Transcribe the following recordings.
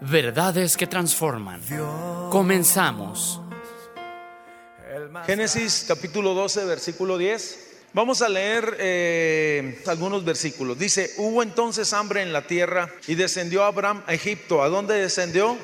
Verdades que transforman. Comenzamos. Génesis capítulo 12, versículo 10. Vamos a leer eh, algunos versículos. Dice, hubo entonces hambre en la tierra y descendió Abraham a Egipto. ¿A dónde descendió?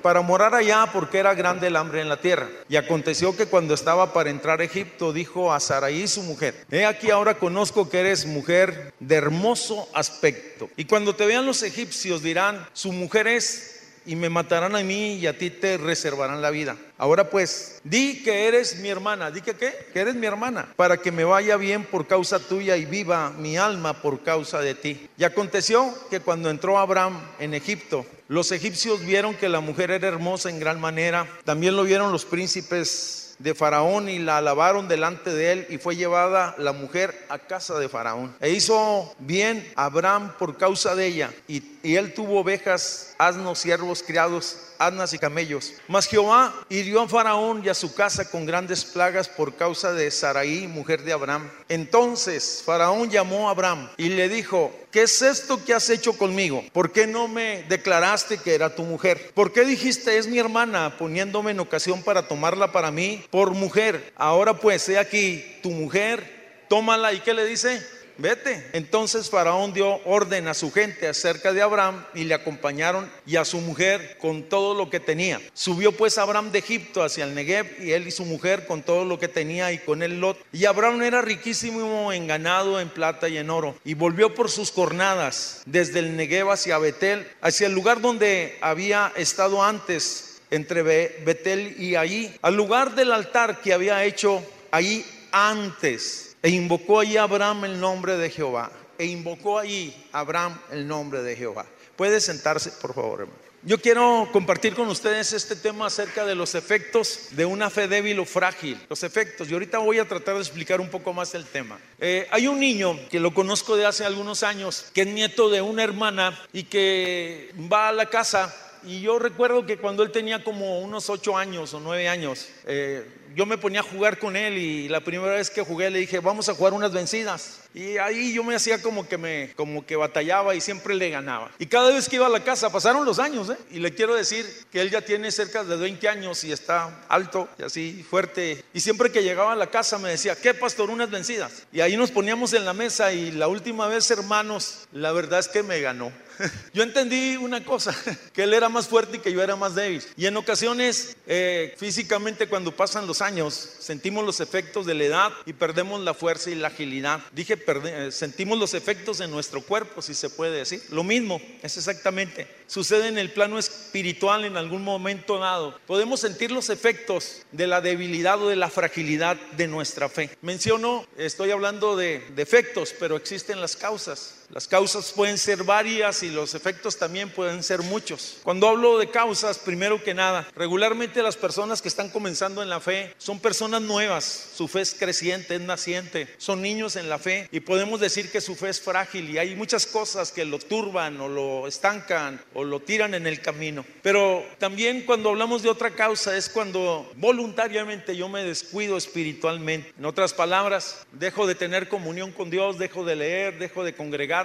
Para morar allá porque era grande el hambre en la tierra. Y aconteció que cuando estaba para entrar a Egipto, dijo a Saraí su mujer, he aquí ahora conozco que eres mujer de hermoso aspecto. Y cuando te vean los egipcios dirán, su mujer es y me matarán a mí y a ti te reservarán la vida. Ahora pues, di que eres mi hermana, di que qué, que eres mi hermana, para que me vaya bien por causa tuya y viva mi alma por causa de ti. Y aconteció que cuando entró Abraham en Egipto, los egipcios vieron que la mujer era hermosa en gran manera, también lo vieron los príncipes de Faraón y la alabaron delante de él y fue llevada la mujer a casa de Faraón. E hizo bien Abraham por causa de ella y, y él tuvo ovejas, asnos, siervos, criados asnas y camellos. Mas Jehová hirió a Faraón y a su casa con grandes plagas por causa de Saraí, mujer de Abraham. Entonces Faraón llamó a Abraham y le dijo, ¿qué es esto que has hecho conmigo? ¿Por qué no me declaraste que era tu mujer? ¿Por qué dijiste es mi hermana poniéndome en ocasión para tomarla para mí por mujer? Ahora pues, he aquí tu mujer, tómala y ¿qué le dice? Vete. Entonces Faraón dio orden a su gente acerca de Abraham y le acompañaron y a su mujer con todo lo que tenía. Subió pues Abraham de Egipto hacia el Negev y él y su mujer con todo lo que tenía y con él Lot. Y Abraham era riquísimo en ganado, en plata y en oro. Y volvió por sus cornadas desde el Negev hacia Betel, hacia el lugar donde había estado antes entre Betel y allí, al lugar del altar que había hecho allí antes e invocó allí Abraham el nombre de Jehová. E invocó allí Abraham el nombre de Jehová. Puede sentarse, por favor, hermano. Yo quiero compartir con ustedes este tema acerca de los efectos de una fe débil o frágil. Los efectos. Y ahorita voy a tratar de explicar un poco más el tema. Eh, hay un niño que lo conozco de hace algunos años, que es nieto de una hermana y que va a la casa. Y yo recuerdo que cuando él tenía como unos ocho años o nueve años, eh, yo me ponía a jugar con él y la primera vez que jugué le dije, vamos a jugar unas vencidas. Y ahí yo me hacía como que me como que batallaba y siempre le ganaba. Y cada vez que iba a la casa, pasaron los años, ¿eh? Y le quiero decir que él ya tiene cerca de 20 años y está alto y así fuerte. Y siempre que llegaba a la casa me decía, ¿qué pastor? Unas vencidas. Y ahí nos poníamos en la mesa y la última vez, hermanos, la verdad es que me ganó. Yo entendí una cosa, que él era más fuerte y que yo era más débil. Y en ocasiones, eh, físicamente, cuando pasan los años, sentimos los efectos de la edad y perdemos la fuerza y la agilidad. Dije, eh, sentimos los efectos en nuestro cuerpo, si se puede decir. Lo mismo, es exactamente. Sucede en el plano espiritual en algún momento dado. Podemos sentir los efectos de la debilidad o de la fragilidad de nuestra fe. Menciono, estoy hablando de defectos, pero existen las causas. Las causas pueden ser varias y los efectos también pueden ser muchos. Cuando hablo de causas, primero que nada, regularmente las personas que están comenzando en la fe son personas nuevas, su fe es creciente, es naciente, son niños en la fe y podemos decir que su fe es frágil y hay muchas cosas que lo turban o lo estancan o lo tiran en el camino. Pero también cuando hablamos de otra causa es cuando voluntariamente yo me descuido espiritualmente. En otras palabras, dejo de tener comunión con Dios, dejo de leer, dejo de congregar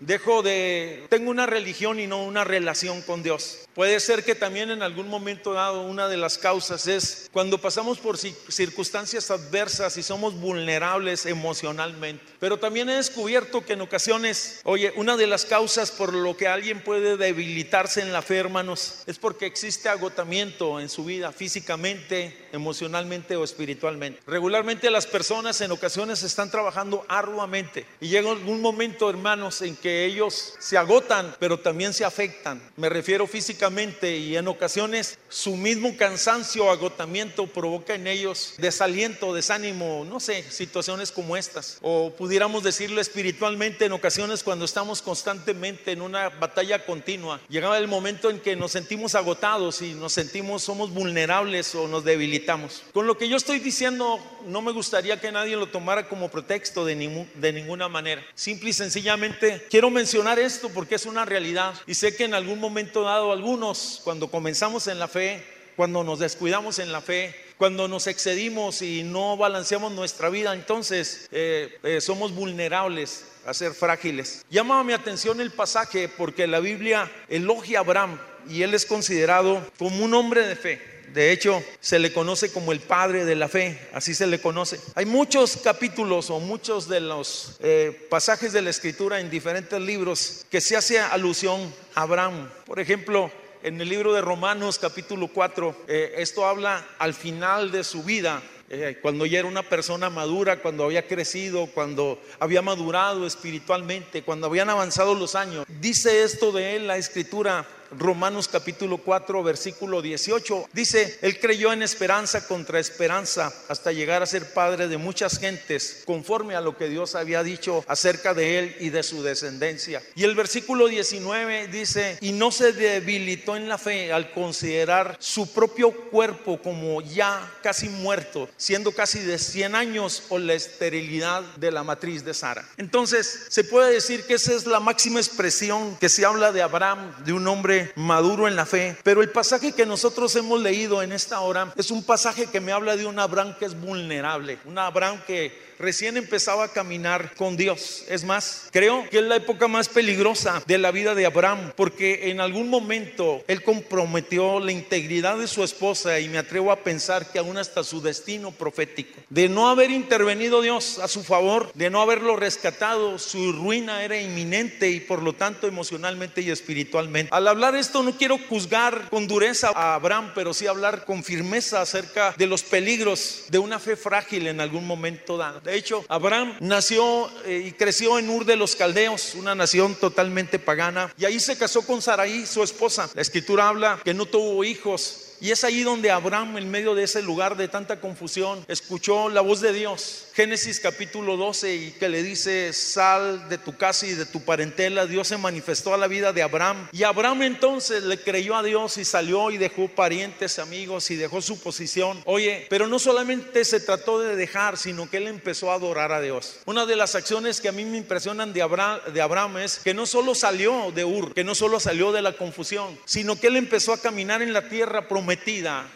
dejo de, tengo una religión y no una relación con Dios. Puede ser que también en algún momento dado una de las causas es cuando pasamos por circunstancias adversas y somos vulnerables emocionalmente. Pero también he descubierto que en ocasiones, oye, una de las causas por lo que alguien puede debilitarse en la fe, hermanos, es porque existe agotamiento en su vida físicamente, emocionalmente o espiritualmente. Regularmente las personas en ocasiones están trabajando arduamente y llega algún momento, hermano, en que ellos se agotan, pero también se afectan. Me refiero físicamente y en ocasiones su mismo cansancio, agotamiento provoca en ellos desaliento, desánimo, no sé, situaciones como estas. O pudiéramos decirlo espiritualmente en ocasiones cuando estamos constantemente en una batalla continua. Llegaba el momento en que nos sentimos agotados y nos sentimos, somos vulnerables o nos debilitamos. Con lo que yo estoy diciendo, no me gustaría que nadie lo tomara como pretexto de, de ninguna manera. Simple y sencillamente quiero mencionar esto porque es una realidad y sé que en algún momento dado algunos, cuando comenzamos en la fe, cuando nos descuidamos en la fe, cuando nos excedimos y no balanceamos nuestra vida, entonces eh, eh, somos vulnerables a ser frágiles. Llama mi atención el pasaje porque la Biblia elogia a Abraham y él es considerado como un hombre de fe. De hecho, se le conoce como el padre de la fe, así se le conoce. Hay muchos capítulos o muchos de los eh, pasajes de la escritura en diferentes libros que se hace alusión a Abraham. Por ejemplo, en el libro de Romanos capítulo 4, eh, esto habla al final de su vida, eh, cuando ya era una persona madura, cuando había crecido, cuando había madurado espiritualmente, cuando habían avanzado los años. Dice esto de él la escritura Romanos capítulo 4, versículo 18. Dice, Él creyó en esperanza contra esperanza hasta llegar a ser padre de muchas gentes, conforme a lo que Dios había dicho acerca de Él y de su descendencia. Y el versículo 19 dice, y no se debilitó en la fe al considerar su propio cuerpo como ya casi muerto, siendo casi de 100 años o la esterilidad de la matriz de Sara. Entonces, se puede decir que esa es la máxima expresión que se habla de Abraham, de un hombre maduro en la fe. Pero el pasaje que nosotros hemos leído en esta hora es un pasaje que me habla de un Abraham que es vulnerable, un Abraham que recién empezaba a caminar con Dios. Es más, creo que es la época más peligrosa de la vida de Abraham, porque en algún momento él comprometió la integridad de su esposa y me atrevo a pensar que aún hasta su destino profético. De no haber intervenido Dios a su favor, de no haberlo rescatado, su ruina era inminente y por lo tanto emocionalmente y espiritualmente. Al hablar esto no quiero juzgar con dureza a Abraham, pero sí hablar con firmeza acerca de los peligros de una fe frágil en algún momento dado. De hecho, Abraham nació eh, y creció en Ur de los Caldeos, una nación totalmente pagana, y ahí se casó con Saraí, su esposa. La escritura habla que no tuvo hijos, y es ahí donde Abraham, en medio de ese lugar de tanta confusión, escuchó la voz de Dios. Génesis capítulo 12 y que le dice, sal de tu casa y de tu parentela. Dios se manifestó a la vida de Abraham. Y Abraham entonces le creyó a Dios y salió y dejó parientes, amigos y dejó su posición. Oye, pero no solamente se trató de dejar, sino que él empezó a adorar a Dios. Una de las acciones que a mí me impresionan de Abraham, de Abraham es que no solo salió de Ur, que no solo salió de la confusión, sino que él empezó a caminar en la tierra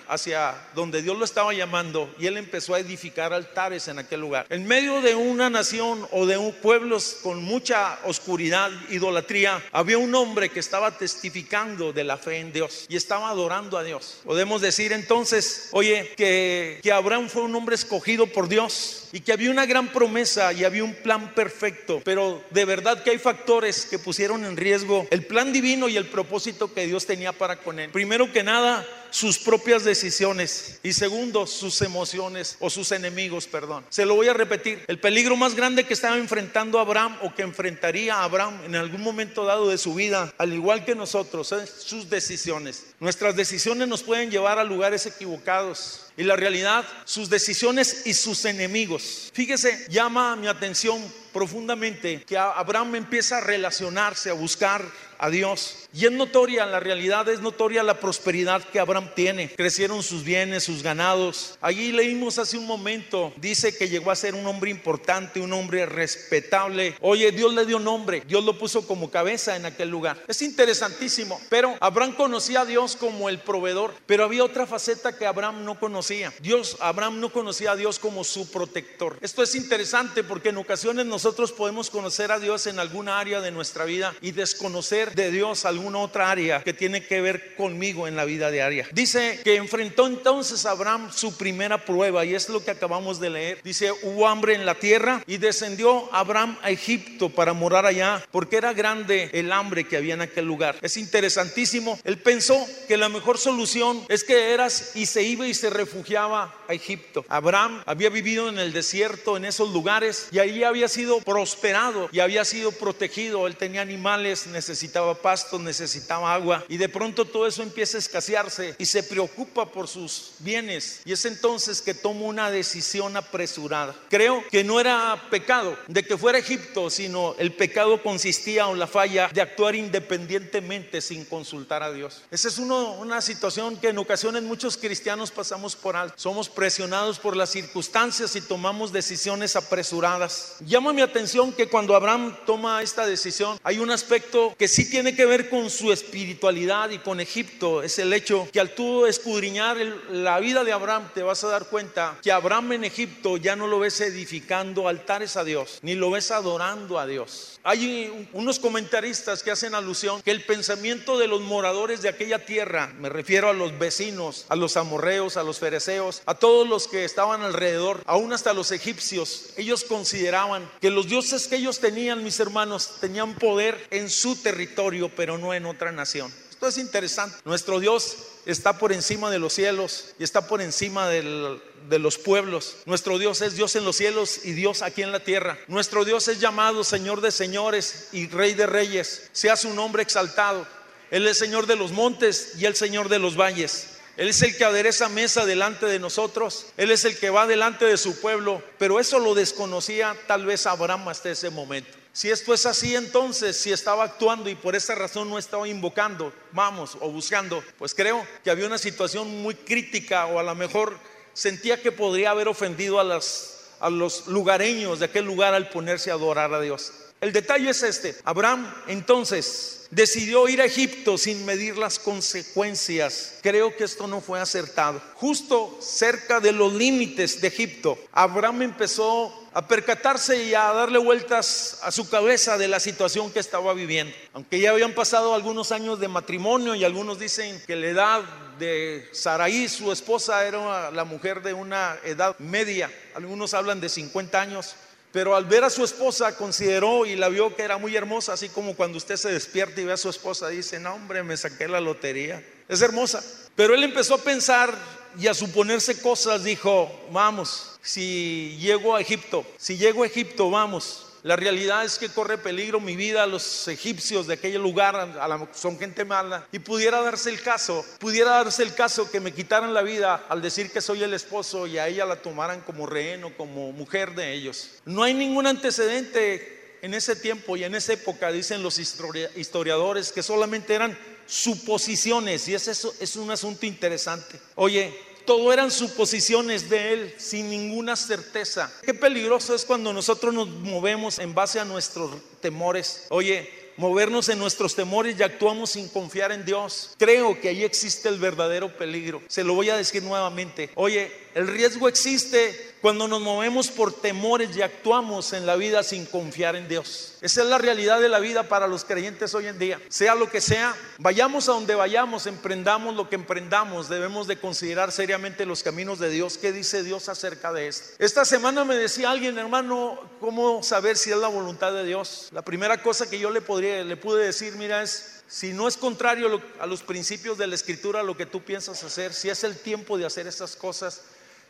hacia donde Dios lo estaba llamando y él empezó a edificar altares en aquel lugar. En medio de una nación o de un pueblos con mucha oscuridad, idolatría, había un hombre que estaba testificando de la fe en Dios y estaba adorando a Dios. Podemos decir entonces, oye, que, que Abraham fue un hombre escogido por Dios y que había una gran promesa y había un plan perfecto, pero de verdad que hay factores que pusieron en riesgo el plan divino y el propósito que Dios tenía para con él. Primero que nada, sus propias decisiones y segundo, sus emociones o sus enemigos, perdón. Se lo voy a repetir, el peligro más grande que estaba enfrentando Abraham o que enfrentaría Abraham en algún momento dado de su vida, al igual que nosotros, es sus decisiones. Nuestras decisiones nos pueden llevar a lugares equivocados y la realidad, sus decisiones y sus enemigos. Fíjese, llama mi atención profundamente que Abraham empieza a relacionarse, a buscar a Dios. Y es notoria, la realidad es notoria la prosperidad que Abraham tiene. Crecieron sus bienes, sus ganados. Allí leímos hace un momento, dice que llegó a ser un hombre importante, un hombre respetable. Oye, Dios le dio nombre, Dios lo puso como cabeza en aquel lugar. Es interesantísimo, pero Abraham conocía a Dios como el proveedor, pero había otra faceta que Abraham no conocía. Dios, Abraham no conocía a Dios como su protector. Esto es interesante porque en ocasiones nosotros podemos conocer a Dios en alguna área de nuestra vida y desconocer de Dios algún alguna otra área que tiene que ver conmigo en la vida diaria. Dice que enfrentó entonces Abraham su primera prueba y es lo que acabamos de leer. Dice, hubo hambre en la tierra y descendió Abraham a Egipto para morar allá porque era grande el hambre que había en aquel lugar. Es interesantísimo. Él pensó que la mejor solución es que eras y se iba y se refugiaba a Egipto. Abraham había vivido en el desierto, en esos lugares, y ahí había sido prosperado y había sido protegido. Él tenía animales, necesitaba pasto, necesitaba agua, y de pronto todo eso empieza a escasearse y se preocupa por sus bienes. Y es entonces que toma una decisión apresurada. Creo que no era pecado de que fuera Egipto, sino el pecado consistía en la falla de actuar independientemente sin consultar a Dios. Esa es una situación que en ocasiones muchos cristianos pasamos por alto. Somos presionados por las circunstancias y tomamos decisiones apresuradas. Llama mi atención que cuando Abraham toma esta decisión, hay un aspecto que sí tiene que ver con su espiritualidad y con Egipto. Es el hecho que al tú escudriñar la vida de Abraham, te vas a dar cuenta que Abraham en Egipto ya no lo ves edificando altares a Dios, ni lo ves adorando a Dios. Hay unos comentaristas que hacen alusión que el pensamiento de los moradores de aquella tierra, me refiero a los vecinos, a los amorreos, a los fereceos, a todos los que estaban alrededor, aún hasta los egipcios, ellos consideraban que los dioses que ellos tenían, mis hermanos, tenían poder en su territorio, pero no en otra nación. Es interesante. Nuestro Dios está por encima de los cielos y está por encima de los pueblos. Nuestro Dios es Dios en los cielos y Dios aquí en la tierra. Nuestro Dios es llamado Señor de señores y Rey de reyes. Sea su nombre exaltado. Él es Señor de los montes y el Señor de los valles. Él es el que adereza mesa delante de nosotros. Él es el que va delante de su pueblo. Pero eso lo desconocía tal vez Abraham hasta ese momento. Si esto es así, entonces, si estaba actuando y por esa razón no estaba invocando, vamos, o buscando, pues creo que había una situación muy crítica o a lo mejor sentía que podría haber ofendido a, los lugareños de aquel lugar al ponerse a adorar a Dios. El detalle es este. Abraham entonces decidió ir a Egipto sin medir las consecuencias. Creo que esto no fue acertado. Justo cerca de los límites de Egipto, Abraham empezó a percatarse y a darle vueltas a su cabeza de la situación que estaba viviendo. Aunque ya habían pasado algunos años de matrimonio y algunos dicen que la edad de Saraí, su esposa, era la mujer de una edad media. Algunos hablan de 50 años. Pero al ver a su esposa consideró y la vio que era muy hermosa, así como cuando usted se despierta y ve a su esposa, dice, no hombre, me saqué la lotería. Es hermosa. Pero él empezó a pensar y a suponerse cosas, dijo, vamos, si llego a Egipto, si llego a Egipto, vamos, la realidad es que corre peligro mi vida. Los egipcios de aquel lugar son gente mala. Y pudiera darse el caso, pudiera darse el caso que me quitaran la vida al decir que soy el esposo y a ella la tomaran como rehén o como mujer de ellos. No hay ningún antecedente en ese tiempo y en esa época, dicen los historiadores, que solamente eran suposiciones. Y eso es un asunto interesante. Oye, todo eran suposiciones de él sin ninguna certeza. Qué peligroso es cuando nosotros nos movemos en base a nuestros temores. Oye, movernos en nuestros temores y actuamos sin confiar en Dios. Creo que ahí existe el verdadero peligro. Se lo voy a decir nuevamente. Oye, el riesgo existe cuando nos movemos por temores y actuamos en la vida sin confiar en Dios. Esa es la realidad de la vida para los creyentes hoy en día. Sea lo que sea, vayamos a donde vayamos, emprendamos lo que emprendamos, debemos de considerar seriamente los caminos de Dios. ¿Qué dice Dios acerca de esto? Esta semana me decía alguien, hermano, ¿cómo saber si es la voluntad de Dios? La primera cosa que yo le podría le pude decir, mira, es si no es contrario a los principios de la escritura lo que tú piensas hacer, si es el tiempo de hacer estas cosas,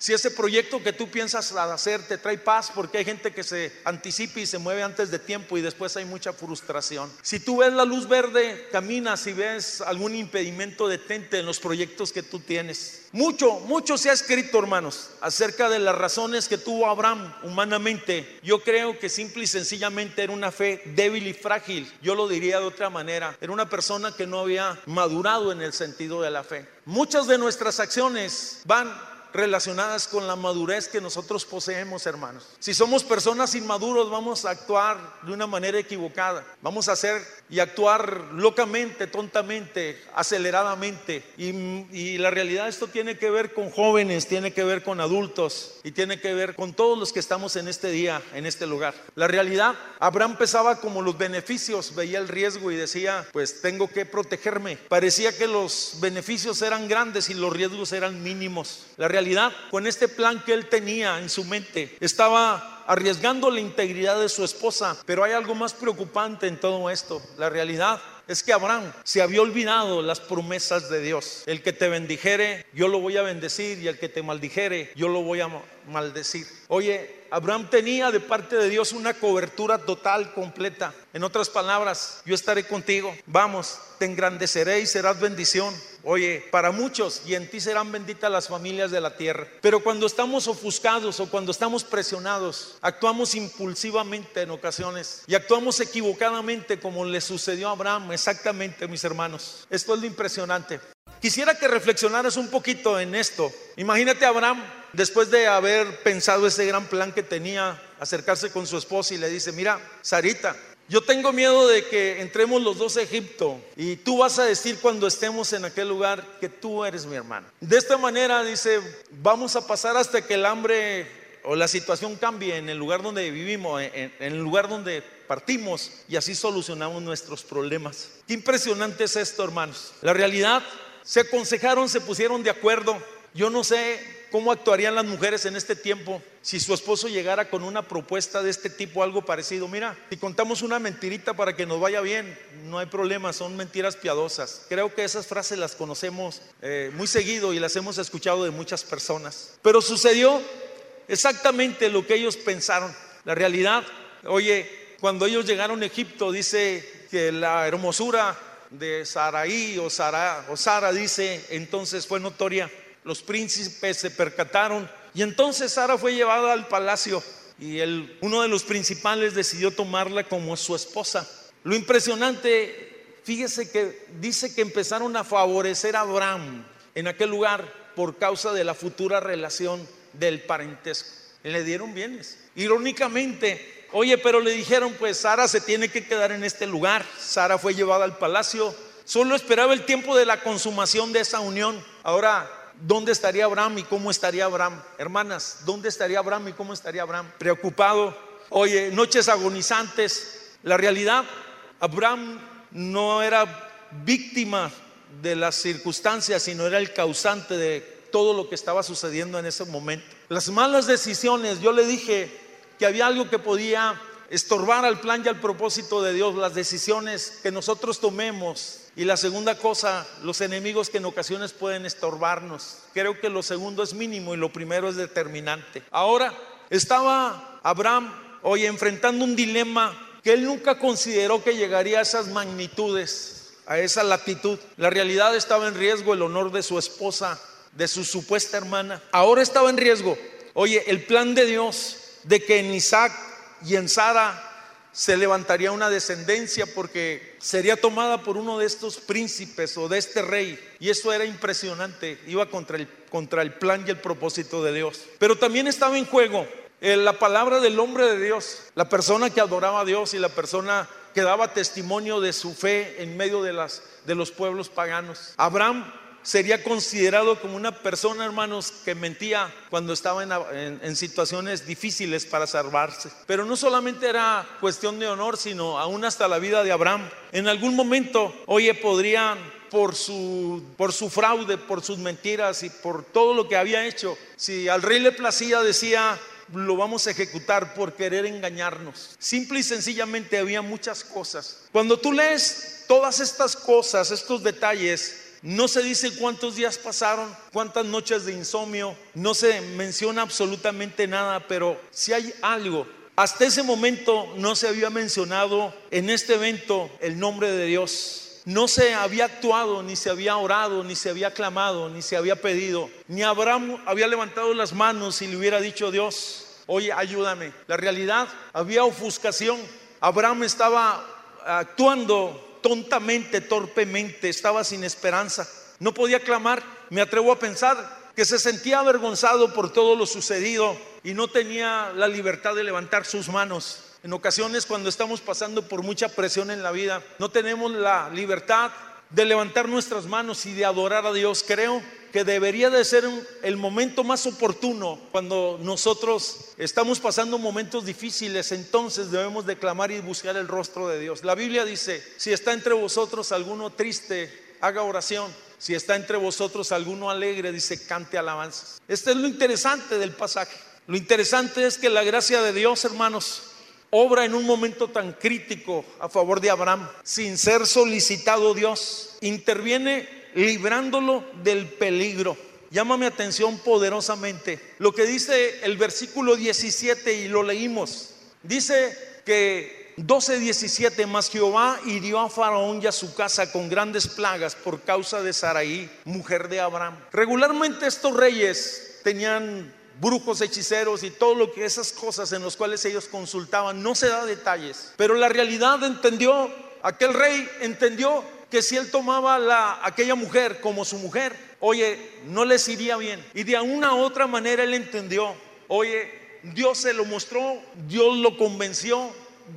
si ese proyecto que tú piensas hacer te trae paz, porque hay gente que se anticipa y se mueve antes de tiempo y después hay mucha frustración. Si tú ves la luz verde, caminas y ves algún impedimento, detente en los proyectos que tú tienes. Mucho, mucho se ha escrito, hermanos, acerca de las razones que tuvo Abraham humanamente. Yo creo que simple y sencillamente era una fe débil y frágil. Yo lo diría de otra manera. Era una persona que no había madurado en el sentido de la fe. Muchas de nuestras acciones van relacionadas con la madurez que nosotros poseemos, hermanos. Si somos personas inmaduros, vamos a actuar de una manera equivocada. Vamos a hacer y actuar locamente, tontamente, aceleradamente. Y, y la realidad esto tiene que ver con jóvenes, tiene que ver con adultos y tiene que ver con todos los que estamos en este día, en este lugar. La realidad, Abraham pesaba como los beneficios, veía el riesgo y decía, pues tengo que protegerme. Parecía que los beneficios eran grandes y los riesgos eran mínimos. La realidad, con este plan que él tenía en su mente, estaba arriesgando la integridad de su esposa, pero hay algo más preocupante en todo esto. La realidad es que Abraham se había olvidado las promesas de Dios. El que te bendijere, yo lo voy a bendecir y el que te maldijere, yo lo voy a maldecir. Oye, Abraham tenía de parte de Dios una cobertura total, completa. En otras palabras, yo estaré contigo. Vamos, te engrandeceré y serás bendición. Oye, para muchos y en ti serán benditas las familias de la tierra. Pero cuando estamos ofuscados o cuando estamos presionados, actuamos impulsivamente en ocasiones y actuamos equivocadamente como le sucedió a Abraham exactamente, mis hermanos. Esto es lo impresionante. Quisiera que reflexionaras un poquito en esto. Imagínate a Abraham, después de haber pensado ese gran plan que tenía, acercarse con su esposa y le dice, mira, Sarita, yo tengo miedo de que entremos los dos a Egipto y tú vas a decir cuando estemos en aquel lugar que tú eres mi hermano. De esta manera dice, vamos a pasar hasta que el hambre o la situación cambie en el lugar donde vivimos, en, el lugar donde partimos y así solucionamos nuestros problemas. Qué impresionante es esto, hermanos. La realidad, se aconsejaron, se pusieron de acuerdo. Yo no sé ¿Cómo actuarían las mujeres en este tiempo si su esposo llegara con una propuesta de este tipo, algo parecido? Mira, si contamos una mentirita para que nos vaya bien, no hay problema, son mentiras piadosas. Creo que esas frases las conocemos eh, muy seguido y las hemos escuchado de muchas personas. Pero sucedió exactamente lo que ellos pensaron. La realidad, oye, cuando ellos llegaron a Egipto, dice que la hermosura de Saraí o Sara, o Sara dice, entonces fue notoria los príncipes se percataron y entonces Sara fue llevada al palacio y el, uno de los principales decidió tomarla como su esposa. Lo impresionante, fíjese que dice que empezaron a favorecer a Abraham en aquel lugar por causa de la futura relación del parentesco. Le dieron bienes. Irónicamente, oye, pero le dijeron, pues Sara se tiene que quedar en este lugar. Sara fue llevada al palacio. Solo esperaba el tiempo de la consumación de esa unión. Ahora, ¿Dónde estaría Abraham y cómo estaría Abraham? Hermanas, ¿dónde estaría Abraham y cómo estaría Abraham? Preocupado. Oye, noches agonizantes. La realidad, Abraham no era víctima de las circunstancias, sino era el causante de todo lo que estaba sucediendo en ese momento. Las malas decisiones, yo le dije que había algo que podía estorbar al plan y al propósito de Dios, las decisiones que nosotros tomemos y la segunda cosa, los enemigos que en ocasiones pueden estorbarnos. Creo que lo segundo es mínimo y lo primero es determinante. Ahora, estaba Abraham hoy enfrentando un dilema que él nunca consideró que llegaría a esas magnitudes, a esa latitud. La realidad estaba en riesgo el honor de su esposa, de su supuesta hermana. Ahora estaba en riesgo. Oye, el plan de Dios de que en Isaac y en Sara se levantaría una descendencia porque sería tomada por uno de estos príncipes o de este rey. Y eso era impresionante, iba contra el, contra el plan y el propósito de Dios. Pero también estaba en juego eh, la palabra del hombre de Dios, la persona que adoraba a Dios y la persona que daba testimonio de su fe en medio de, las, de los pueblos paganos. Abraham sería considerado como una persona, hermanos, que mentía cuando estaba en, situaciones difíciles para salvarse. Pero no solamente era cuestión de honor, sino aún hasta la vida de Abraham. En algún momento, oye, podrían por su, por su fraude, por sus mentiras y por todo lo que había hecho, si al rey le placía, decía, lo vamos a ejecutar por querer engañarnos. Simple y sencillamente había muchas cosas. Cuando tú lees todas estas cosas, estos detalles, no se dice cuántos días pasaron, cuántas noches de insomnio, no se menciona absolutamente nada, pero si hay algo, hasta ese momento no se había mencionado en este evento el nombre de Dios. No se había actuado, ni se había orado, ni se había clamado, ni se había pedido. Ni Abraham había levantado las manos y le hubiera dicho Dios, oye, ayúdame. La realidad, había ofuscación. Abraham estaba actuando tontamente, torpemente, estaba sin esperanza. No podía clamar. Me atrevo a pensar que se sentía avergonzado por todo lo sucedido y no tenía la libertad de levantar sus manos. En ocasiones cuando estamos pasando por mucha presión en la vida, no tenemos la libertad de levantar nuestras manos y de adorar a Dios. Creo que debería de ser el momento más oportuno cuando nosotros estamos pasando momentos difíciles, entonces debemos de clamar y buscar el rostro de Dios. La Biblia dice, si está entre vosotros alguno triste, haga oración. Si está entre vosotros alguno alegre, dice, cante alabanzas. Este es lo interesante del pasaje. Lo interesante es que la gracia de Dios, hermanos, obra en un momento tan crítico a favor de Abraham, sin ser solicitado Dios, interviene librándolo del peligro. Llama mi atención poderosamente lo que dice el versículo 17 y lo leímos. Dice que 12:17 más Jehová hirió a Faraón y a su casa con grandes plagas por causa de Saraí, mujer de Abraham. Regularmente estos reyes tenían brujos, hechiceros y todo lo que esas cosas en las cuales ellos consultaban, no se da detalles. Pero la realidad entendió, aquel rey entendió que si él tomaba la, aquella mujer como su mujer, oye, no les iría bien. Y de una otra manera él entendió, oye, Dios se lo mostró, Dios lo convenció,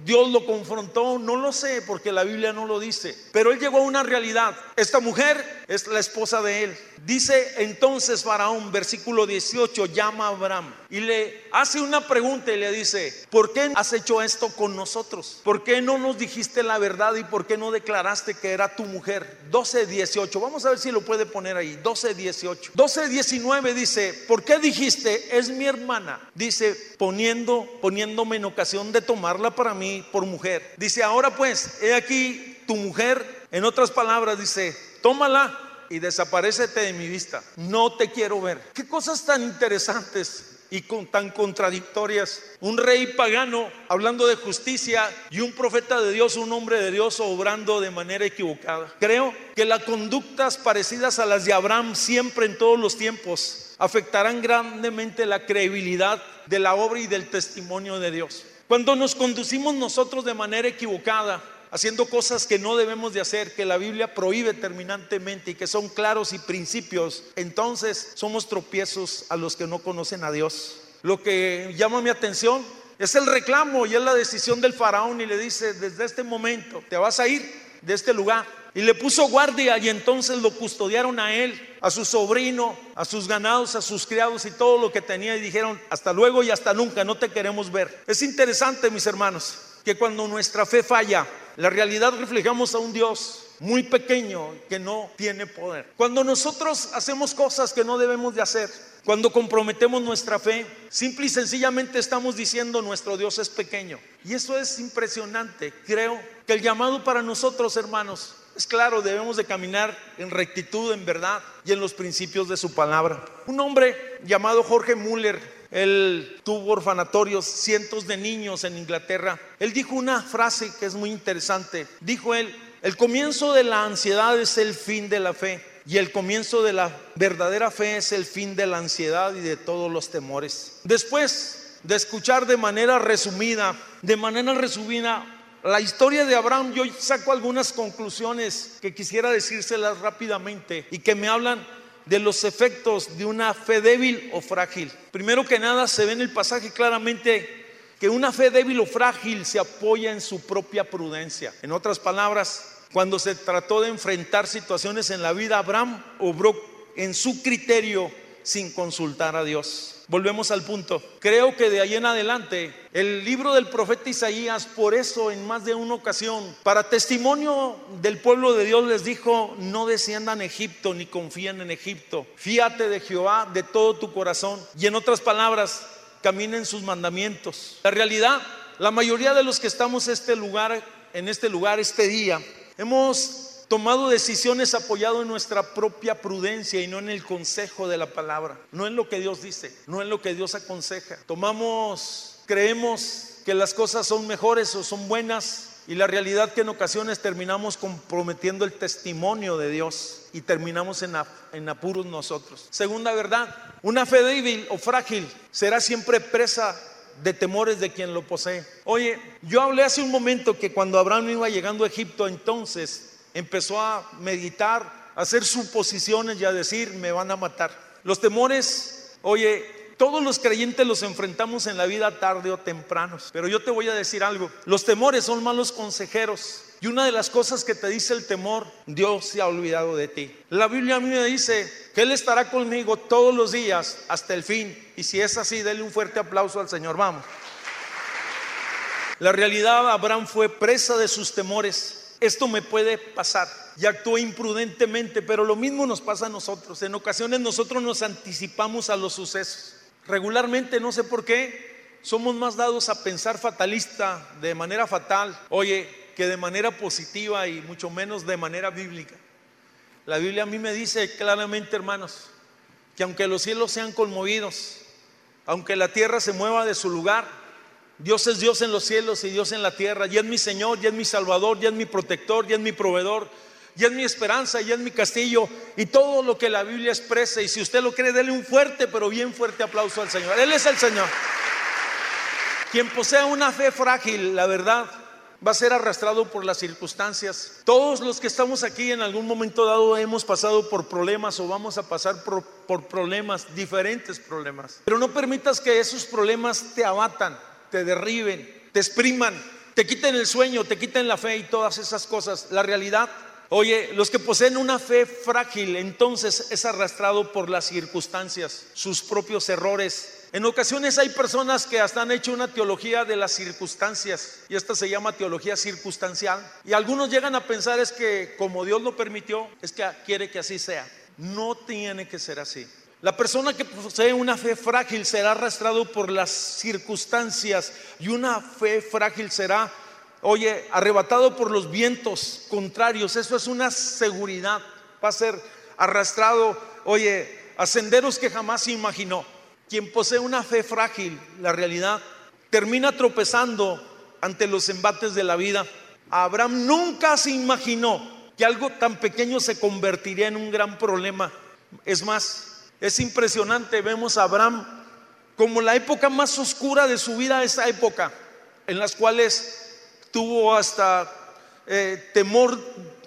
Dios lo confrontó, no lo sé porque la Biblia no lo dice, pero él llegó a una realidad. Esta mujer es la esposa de él. Dice entonces Faraón, versículo 18, llama a Abraham y le hace una pregunta y le dice, ¿por qué has hecho esto con nosotros? ¿Por qué no nos dijiste la verdad y por qué no declaraste que era tu mujer? 12, 18, vamos a ver si lo puede poner ahí, 12, 18. 12, 19 dice, ¿por qué dijiste, es mi hermana? Dice, poniendo, poniéndome en ocasión de tomarla para mí por mujer. Dice, ahora pues, he aquí tu mujer, en otras palabras dice, tómala y desaparecete de mi vista. No te quiero ver. Qué cosas tan interesantes y tan contradictorias. Un rey pagano hablando de justicia y un profeta de Dios, un hombre de Dios obrando de manera equivocada. Creo que las conductas parecidas a las de Abraham siempre en todos los tiempos afectarán grandemente la credibilidad de la obra y del testimonio de Dios. Cuando nos conducimos nosotros de manera equivocada, haciendo cosas que no debemos de hacer, que la Biblia prohíbe terminantemente y que son claros y principios, entonces somos tropiezos a los que no conocen a Dios. Lo que llama mi atención es el reclamo y es la decisión del faraón y le dice, desde este momento te vas a ir de este lugar. Y le puso guardia y entonces lo custodiaron a él, a su sobrino, a sus ganados, a sus criados y todo lo que tenía y dijeron, hasta luego y hasta nunca, no te queremos ver. Es interesante, mis hermanos, que cuando nuestra fe falla, la realidad reflejamos a un Dios muy pequeño que no tiene poder. Cuando nosotros hacemos cosas que no debemos de hacer, cuando comprometemos nuestra fe, simple y sencillamente estamos diciendo nuestro Dios es pequeño. Y eso es impresionante. Creo que el llamado para nosotros, hermanos, es claro, debemos de caminar en rectitud, en verdad y en los principios de su palabra. Un hombre llamado Jorge Müller él tuvo orfanatorios, cientos de niños en Inglaterra. Él dijo una frase que es muy interesante. Dijo él, el comienzo de la ansiedad es el fin de la fe y el comienzo de la verdadera fe es el fin de la ansiedad y de todos los temores. Después de escuchar de manera resumida, de manera resumida la historia de Abraham, yo saco algunas conclusiones que quisiera decírselas rápidamente y que me hablan de los efectos de una fe débil o frágil. Primero que nada, se ve en el pasaje claramente que una fe débil o frágil se apoya en su propia prudencia. En otras palabras, cuando se trató de enfrentar situaciones en la vida, Abraham obró en su criterio sin consultar a Dios. Volvemos al punto. Creo que de ahí en adelante el libro del profeta Isaías, por eso en más de una ocasión, para testimonio del pueblo de Dios les dijo, no desciendan Egipto ni confíen en Egipto. Fíate de Jehová de todo tu corazón. Y en otras palabras, caminen sus mandamientos. La realidad, la mayoría de los que estamos en este lugar, en este lugar, este día, hemos tomado decisiones apoyado en nuestra propia prudencia y no en el consejo de la palabra, no en lo que Dios dice, no en lo que Dios aconseja. Tomamos, creemos que las cosas son mejores o son buenas y la realidad que en ocasiones terminamos comprometiendo el testimonio de Dios y terminamos en, en apuros nosotros. Segunda verdad, una fe débil o frágil será siempre presa de temores de quien lo posee. Oye, yo hablé hace un momento que cuando Abraham iba llegando a Egipto, entonces empezó a meditar, a hacer suposiciones y a decir, me van a matar. Los temores, oye, todos los creyentes los enfrentamos en la vida tarde o temprano. Pero yo te voy a decir algo. Los temores son malos consejeros. Y una de las cosas que te dice el temor, Dios se ha olvidado de ti. La Biblia a mí me dice que Él estará conmigo todos los días hasta el fin. Y si es así, denle un fuerte aplauso al Señor. Vamos. La realidad, Abraham fue presa de sus temores. Esto me puede pasar. Y actuó imprudentemente, pero lo mismo nos pasa a nosotros. En ocasiones nosotros nos anticipamos a los sucesos. Regularmente, no sé por qué, somos más dados a pensar fatalista de manera fatal, oye, que de manera positiva y mucho menos de manera bíblica. La Biblia a mí me dice claramente, hermanos, que aunque los cielos sean conmovidos, aunque la tierra se mueva de su lugar, Dios es Dios en los cielos y Dios en la tierra, y es mi Señor, y es mi Salvador, y es mi protector, y es mi proveedor, y es mi esperanza, y es mi castillo, y todo lo que la Biblia expresa. Y si usted lo cree, déle un fuerte, pero bien fuerte aplauso al Señor. Él es el Señor. Quien posea una fe frágil, la verdad, va a ser arrastrado por las circunstancias. Todos los que estamos aquí en algún momento dado hemos pasado por problemas o vamos a pasar por, por problemas, diferentes problemas. Pero no permitas que esos problemas te abatan, te derriben, te expriman, te quiten el sueño, te quiten la fe y todas esas cosas. La realidad Oye, los que poseen una fe frágil entonces es arrastrado por las circunstancias, sus propios errores. En ocasiones hay personas que hasta han hecho una teología de las circunstancias y esta se llama teología circunstancial. Y algunos llegan a pensar es que como Dios lo permitió, es que quiere que así sea. No tiene que ser así. La persona que posee una fe frágil será arrastrado por las circunstancias y una fe frágil será oye, arrebatado por los vientos contrarios, eso es una seguridad, va a ser arrastrado, oye, a senderos que jamás imaginó. Quien posee una fe frágil, la realidad, termina tropezando ante los embates de la vida. Abraham nunca se imaginó que algo tan pequeño se convertiría en un gran problema. Es más, es impresionante, vemos a Abraham como la época más oscura de su vida, esa época en las cuales tuvo hasta eh, temor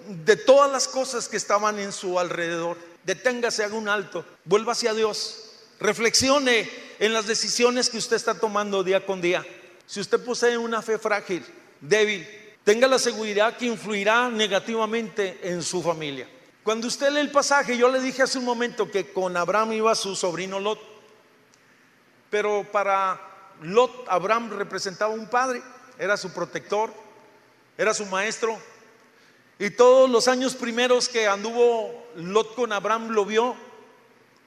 de todas las cosas que estaban en su alrededor. Deténgase, haga un alto, vuelva hacia Dios, reflexione en las decisiones que usted está tomando día con día. Si usted posee una fe frágil, débil, tenga la seguridad que influirá negativamente en su familia. Cuando usted lee el pasaje, yo le dije hace un momento que con Abraham iba su sobrino Lot, pero para Lot, Abraham representaba un padre era su protector, era su maestro. Y todos los años primeros que anduvo Lot con Abraham lo vio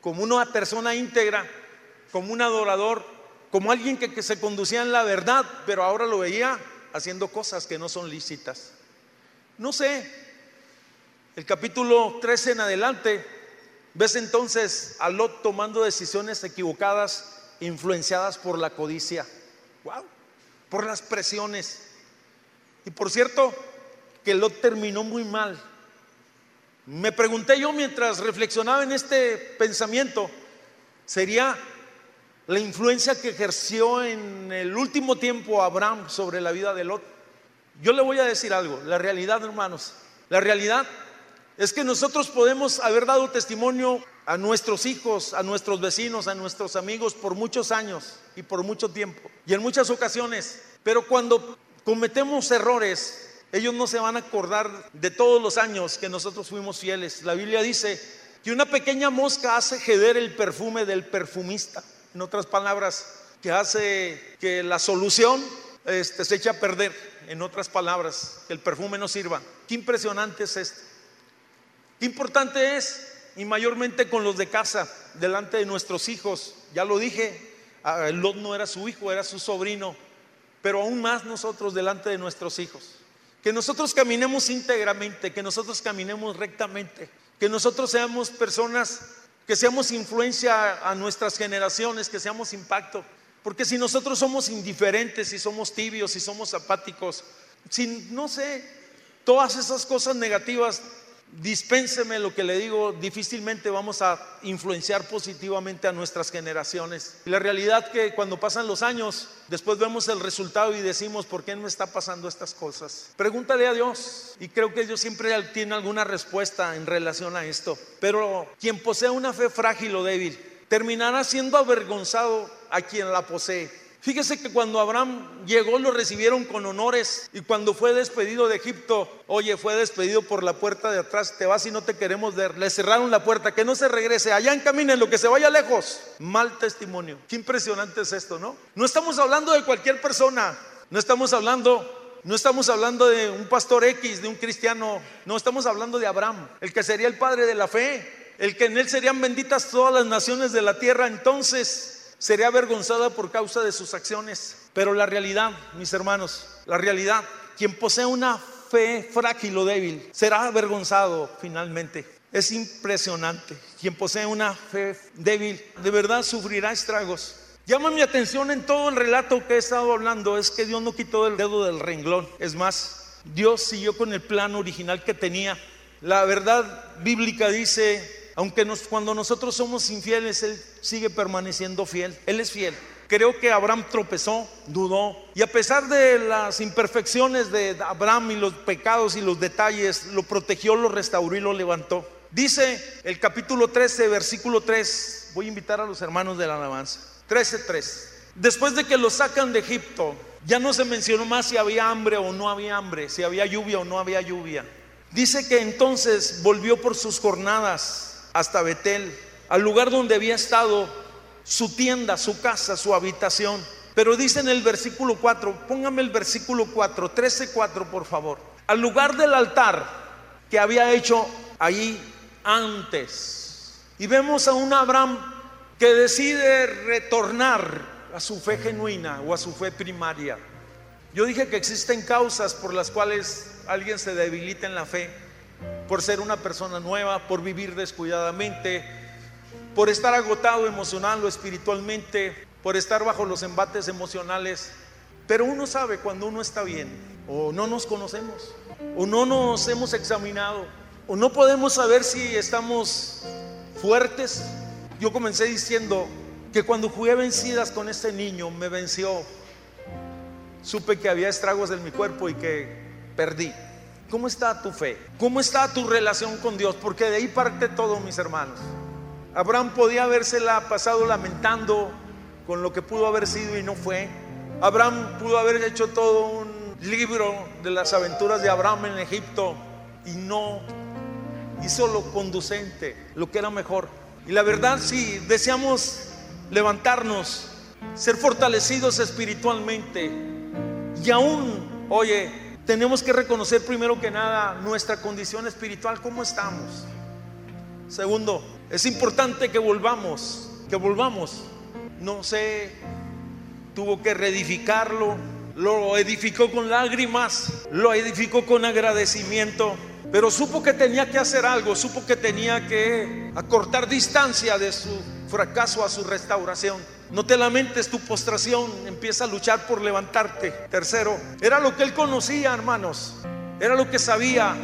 como una persona íntegra, como un adorador, como alguien que, que se conducía en la verdad, pero ahora lo veía haciendo cosas que no son lícitas. No sé, el capítulo 13 en adelante, ves entonces a Lot tomando decisiones equivocadas, influenciadas por la codicia. ¡Wow! por las presiones. Y por cierto, que lo terminó muy mal. Me pregunté yo mientras reflexionaba en este pensamiento, ¿sería la influencia que ejerció en el último tiempo Abraham sobre la vida de Lot? Yo le voy a decir algo, la realidad hermanos, la realidad es que nosotros podemos haber dado testimonio a nuestros hijos, a nuestros vecinos, a nuestros amigos por muchos años y por mucho tiempo y en muchas ocasiones. Pero cuando cometemos errores, ellos no se van a acordar de todos los años que nosotros fuimos fieles. La Biblia dice que una pequeña mosca hace jeder el perfume del perfumista. En otras palabras, que hace que la solución este, se eche a perder. En otras palabras, que el perfume no sirva. Qué impresionante es esto. Importante es y mayormente con los de casa, delante de nuestros hijos. Ya lo dije, Lot no era su hijo, era su sobrino, pero aún más nosotros delante de nuestros hijos. Que nosotros caminemos íntegramente, que nosotros caminemos rectamente, que nosotros seamos personas, que seamos influencia a nuestras generaciones, que seamos impacto. Porque si nosotros somos indiferentes, si somos tibios, si somos apáticos, si no sé, todas esas cosas negativas dispénseme lo que le digo, difícilmente vamos a influenciar positivamente a nuestras generaciones. La realidad que cuando pasan los años, después vemos el resultado y decimos, ¿por qué no está pasando estas cosas? Pregúntale a Dios y creo que Dios siempre tiene alguna respuesta en relación a esto. Pero quien posee una fe frágil o débil, terminará siendo avergonzado a quien la posee. Fíjese que cuando Abraham llegó lo recibieron con honores y cuando fue despedido de Egipto, oye, fue despedido por la puerta de atrás, te vas y no te queremos ver. Le cerraron la puerta, que no se regrese, allá encaminen lo que se vaya lejos. Mal testimonio. Qué impresionante es esto, ¿no? No estamos hablando de cualquier persona, no estamos hablando no estamos hablando de un pastor X, de un cristiano, no estamos hablando de Abraham, el que sería el padre de la fe, el que en él serían benditas todas las naciones de la tierra. Entonces, sería avergonzada por causa de sus acciones. Pero la realidad, mis hermanos, la realidad, quien posee una fe frágil o débil, será avergonzado finalmente. Es impresionante. Quien posee una fe débil, de verdad sufrirá estragos. Llama mi atención en todo el relato que he estado hablando, es que Dios no quitó el dedo del renglón. Es más, Dios siguió con el plan original que tenía. La verdad bíblica dice aunque cuando nosotros somos infieles, Él sigue permaneciendo fiel. Él es fiel. Creo que Abraham tropezó, dudó. Y a pesar de las imperfecciones de Abraham y los pecados y los detalles, lo protegió, lo restauró y lo levantó. Dice el capítulo 13, versículo 3. Voy a invitar a los hermanos de la alabanza. 13.3. Después de que lo sacan de Egipto, ya no se mencionó más si había hambre o no había hambre, si había lluvia o no había lluvia. Dice que entonces volvió por sus jornadas hasta Betel, al lugar donde había estado su tienda, su casa, su habitación. Pero dice en el versículo 4, póngame el versículo 4, 13, 4 por favor, al lugar del altar que había hecho allí antes. Y vemos a un Abraham que decide retornar a su fe genuina o a su fe primaria. Yo dije que existen causas por las cuales alguien se debilita en la fe por ser una persona nueva, por vivir descuidadamente, por estar agotado emocional o espiritualmente, por estar bajo los embates emocionales. Pero uno sabe cuando uno está bien, o no nos conocemos, o no nos hemos examinado, o no podemos saber si estamos fuertes. Yo comencé diciendo que cuando jugué vencidas con este niño, me venció. Supe que había estragos en mi cuerpo y que perdí. ¿Cómo está tu fe? ¿Cómo está tu relación con Dios? Porque de ahí parte todo, mis hermanos. Abraham podía habérsela pasado lamentando con lo que pudo haber sido y no fue. Abraham pudo haber hecho todo un libro de las aventuras de Abraham en Egipto y no hizo lo conducente, lo que era mejor. Y la verdad, si deseamos levantarnos, ser fortalecidos espiritualmente y aún, oye, tenemos que reconocer primero que nada nuestra condición espiritual, cómo estamos. Segundo, es importante que volvamos, que volvamos. No sé, tuvo que reedificarlo, lo edificó con lágrimas, lo edificó con agradecimiento, pero supo que tenía que hacer algo, supo que tenía que acortar distancia de su fracaso a su restauración. No te lamentes tu postración, empieza a luchar por levantarte. Tercero, era lo que él conocía, hermanos. Era lo que sabía,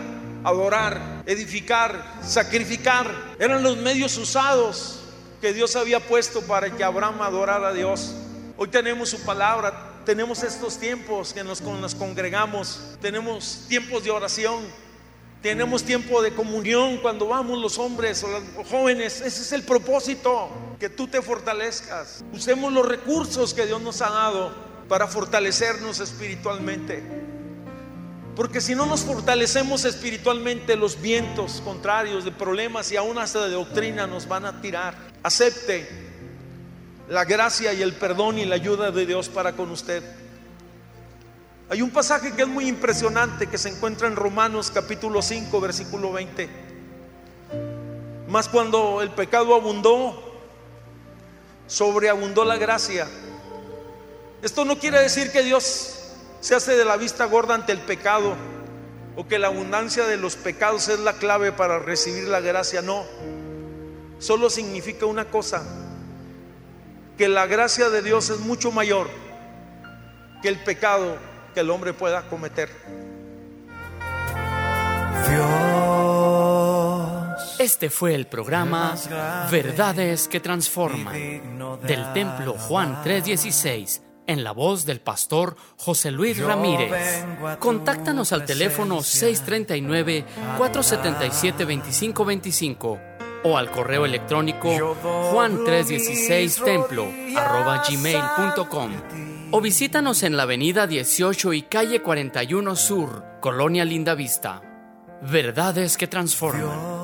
adorar, edificar, sacrificar. Eran los medios usados que Dios había puesto para que Abraham adorara a Dios. Hoy tenemos su palabra, tenemos estos tiempos que nos, nos congregamos, tenemos tiempos de oración, tenemos tiempo de comunión cuando vamos los hombres o los jóvenes. Ese es el propósito, que tú te fortalezcas. Usemos los recursos que Dios nos ha dado para fortalecernos espiritualmente. Porque si no nos fortalecemos espiritualmente, los vientos contrarios de problemas y aún hasta de doctrina nos van a tirar. Acepte la gracia y el perdón y la ayuda de Dios para con usted. Hay un pasaje que es muy impresionante que se encuentra en Romanos capítulo 5, versículo 20. Más cuando el pecado abundó, sobreabundó la gracia. Esto no quiere decir que Dios se hace de la vista gorda ante el pecado o que la abundancia de los pecados es la clave para recibir la gracia. No, solo significa una cosa, que la gracia de Dios es mucho mayor que el pecado que el hombre pueda cometer. Dios Este fue el programa Verdades que Transforman del Templo Juan 316 en la voz del pastor José Luis Ramírez. Contáctanos al teléfono 639-477-2525 o al correo electrónico juan316templo arroba gmail.com o visítanos en la avenida 18 y calle 41 Sur, Colonia Linda Vista. Verdades que transforman.